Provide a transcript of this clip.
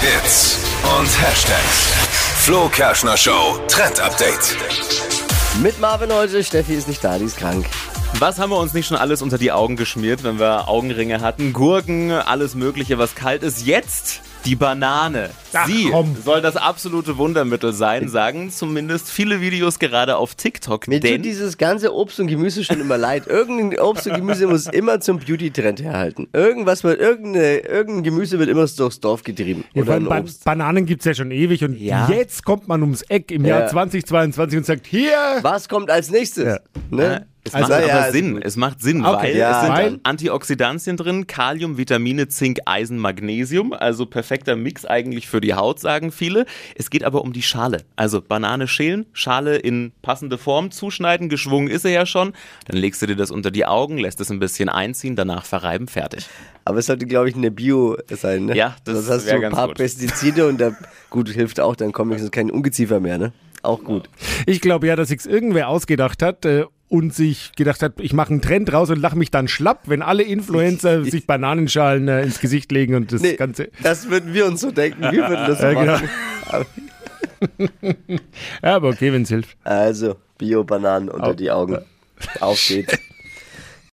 Hits und Hashtags. Flo Kerschner Show Trend Update. Mit Marvin heute. Steffi ist nicht da, die ist krank. Was haben wir uns nicht schon alles unter die Augen geschmiert, wenn wir Augenringe hatten? Gurken, alles Mögliche, was kalt ist. Jetzt die Banane. Ach, Sie komm. soll das absolute Wundermittel sein, sagen zumindest viele Videos gerade auf TikTok. Mir denn tut dieses ganze Obst und Gemüse schon immer leid. Irgendein Obst und Gemüse muss immer zum Beauty-Trend herhalten. Irgendwas wird, irgendeine, irgendein Gemüse wird immer durchs Dorf getrieben. Ja, Oder Ban Obst. Bananen gibt es ja schon ewig und Ja. jetzt kommt man ums Eck im Ja. Jahr 2022 und sagt, hier, Was kommt als nächstes? Ja. Ne? Es Also- macht ja, aber Sinn. Es macht Sinn, Okay. weil Ja, es sind weil- Antioxidantien drin, Kalium, Vitamine, Zink, Eisen, Magnesium. Also perfekter Mix eigentlich für die Haut, sagen viele. Es geht aber um die Schale. Also Banane schälen, Schale in passende Form zuschneiden, geschwungen ist er ja schon. Dann legst du dir das unter die Augen, lässt es ein bisschen einziehen, danach verreiben, fertig. Aber es sollte, glaube ich, eine Bio sein. Ne? Ja, das Sonst hast du ein paar gut. Pestizide und da, gut, hilft auch, dann kommt kein Ungeziefer mehr. Ne? Auch gut. ich glaube ja, dass sich's irgendwer ausgedacht hat äh, und sich gedacht hat, ich mache einen Trend raus und lache mich dann schlapp, wenn alle Influencer sich Bananenschalen äh, ins Gesicht legen und das Nee, Ganze. das würden wir uns so denken. Wir würden das so Ja, genau. machen. Ja, aber okay, wenn's hilft. Also, Bio-Bananen unter die Augen. Auf geht's.